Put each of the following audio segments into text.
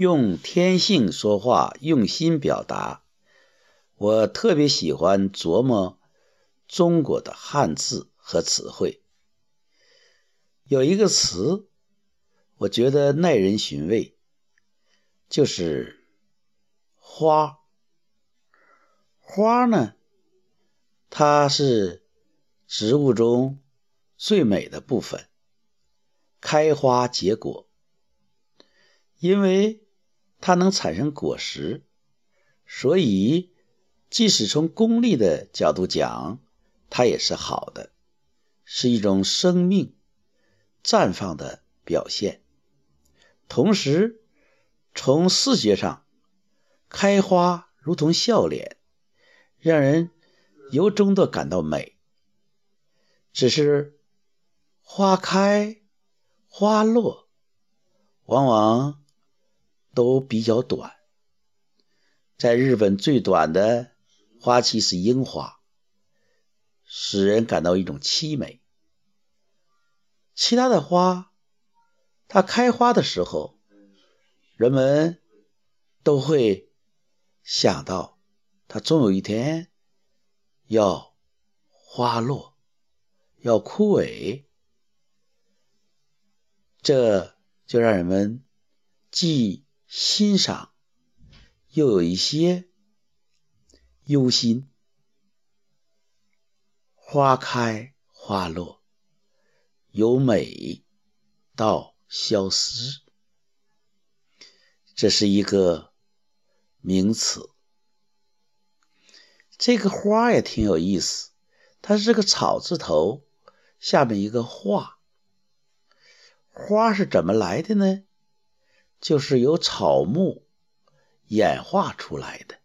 用天性说话，用心表达。我特别喜欢琢磨中国的汉字和词汇。有一个词，我觉得耐人寻味，就是“花”。花呢，它是植物中最美的部分，开花结果。因为它能产生果实，所以即使从功利的角度讲，它也是好的，是一种生命绽放的表现。同时，从视觉上，开花如同笑脸，让人由衷的感到美。只是花开花落，往往。都比较短，在日本最短的花期是樱花，使人感到一种凄美。其他的花，它开花的时候，人们都会想到，它终有一天要花落，要枯萎，这就让人们既。欣赏，又有一些忧心。花开花落，由美到消失，这是一个名词。这个花也挺有意思，它是个草字头，下面一个画。花是怎么来的呢？就是由草木演化出来的，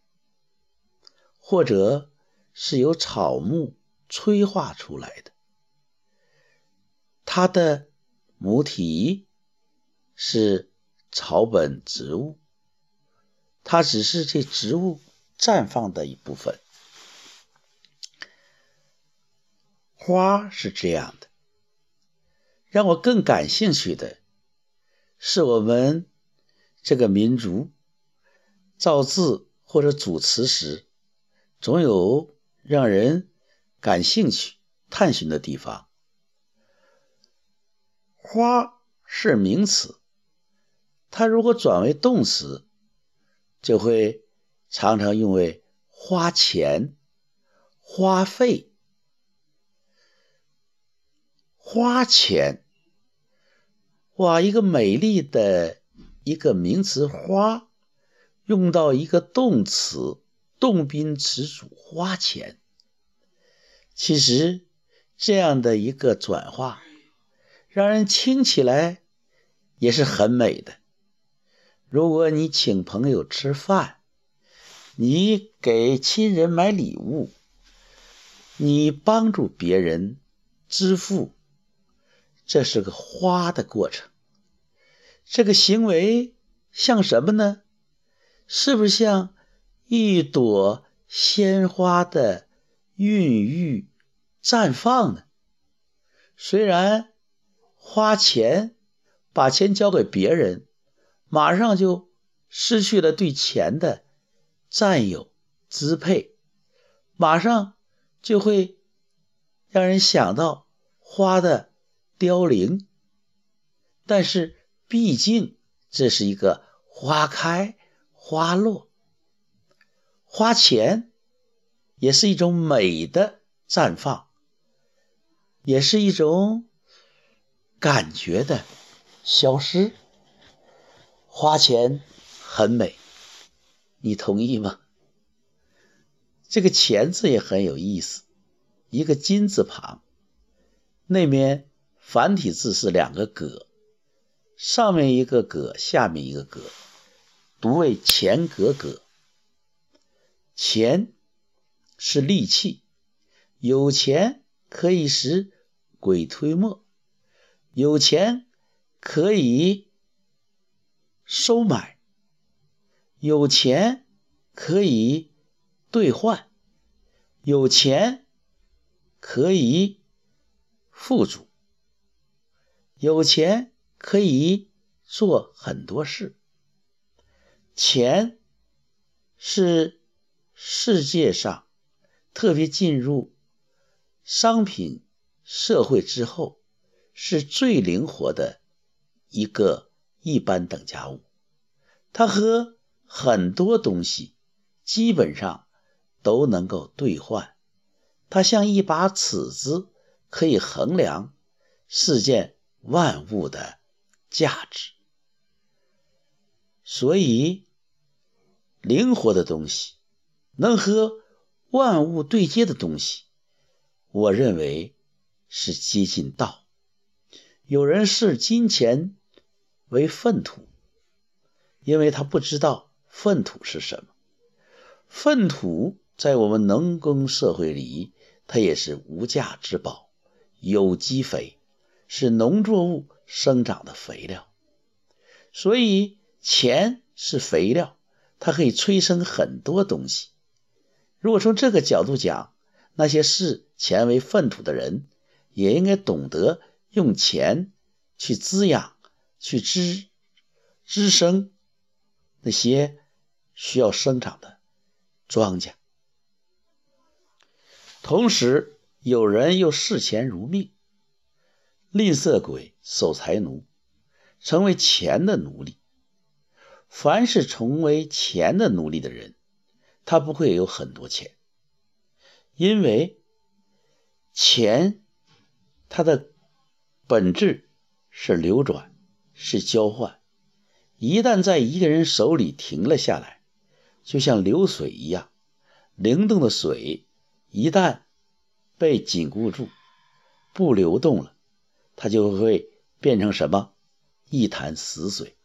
或者是由草木催化出来的。它的母体是草本植物，它只是这植物绽放的一部分。花是这样的，让我更感兴趣的是我们。这个民族造字或者组词时，总有让人感兴趣、探寻的地方。花是名词，它如果转为动词，就会常常用为花钱、花费、花钱。哇，一个美丽的。一个名词“花”用到一个动词，动宾词组“花钱”。其实这样的一个转化，让人听起来也是很美的。如果你请朋友吃饭，你给亲人买礼物，你帮助别人支付，这是个花的过程。这个行为像什么呢？是不是像一朵鲜花的孕育、绽放呢？虽然花钱把钱交给别人，马上就失去了对钱的占有、支配，马上就会让人想到花的凋零，但是。毕竟，这是一个花开花落，花钱也是一种美的绽放，也是一种感觉的消失。花钱很美，你同意吗？这个“钱”字也很有意思，一个金字旁，那面繁体字是两个“葛”。上面一个戈，下面一个戈，读为钱葛葛。钱是利器，有钱可以使鬼推磨，有钱可以收买，有钱可以兑换，有钱可以富足，有钱。可以做很多事，钱是世界上特别进入商品社会之后是最灵活的一个一般等价物，它和很多东西基本上都能够兑换，它像一把尺子，可以衡量世间万物的价值。所以，灵活的东西，能和万物对接的东西，我认为是接近道。有人视金钱为粪土，因为他不知道粪土是什么。粪土在我们农耕社会里，它也是无价之宝，有机肥，是农作物生长的肥料。所以。钱是肥料，它可以催生很多东西。如果从这个角度讲，那些视钱为粪土的人，也应该懂得用钱去滋养、去滋滋生那些需要生长的庄稼。同时，有人又视钱如命，吝啬鬼、守财奴，成为钱的奴隶。凡是成为钱的奴隶的人，他不会有很多钱，因为钱它的本质是流转，是交换。一旦在一个人手里停了下来，就像流水一样，灵动的水一旦被紧固住，不流动了，它就会变成什么？一潭死水。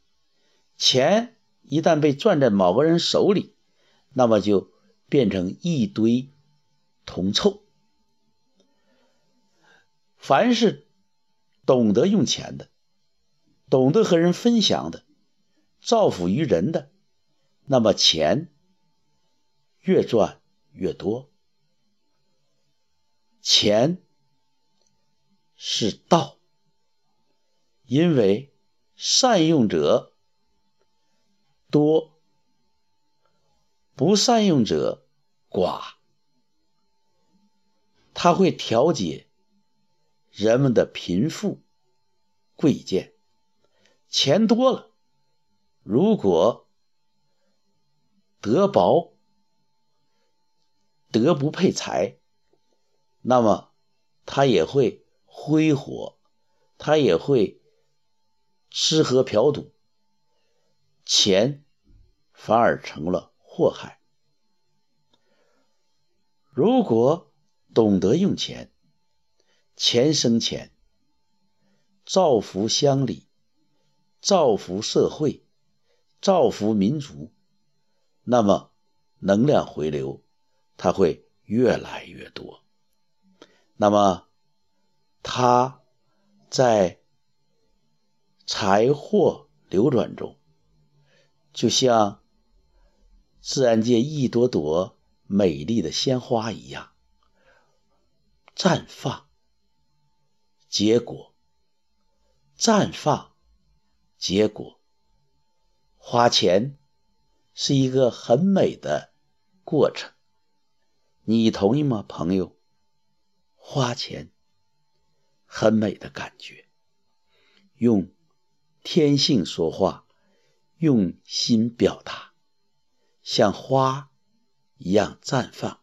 钱一旦被攥在某个人手里，那么就变成一堆铜臭。凡是懂得用钱的，懂得和人分享的，造福于人的，那么钱越赚越多。钱是道，因为善用者。多不善用者寡，他会调节人们的贫富贵贱。钱多了，如果德薄德不配财，那么他也会挥霍，他也会吃喝嫖赌。钱反而成了祸害。如果懂得用钱，钱生钱，造福乡里，造福社会，造福民族，那么能量回流，它会越来越多。那么，它在财货流转中。就像自然界一朵朵美丽的鲜花一样，绽放、结果、绽放、结果。花钱是一个很美的过程，你同意吗，朋友？花钱很美的感觉，用天性说话。用心表达，像花一样绽放，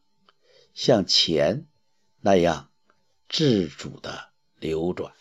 像钱那样自主的流转。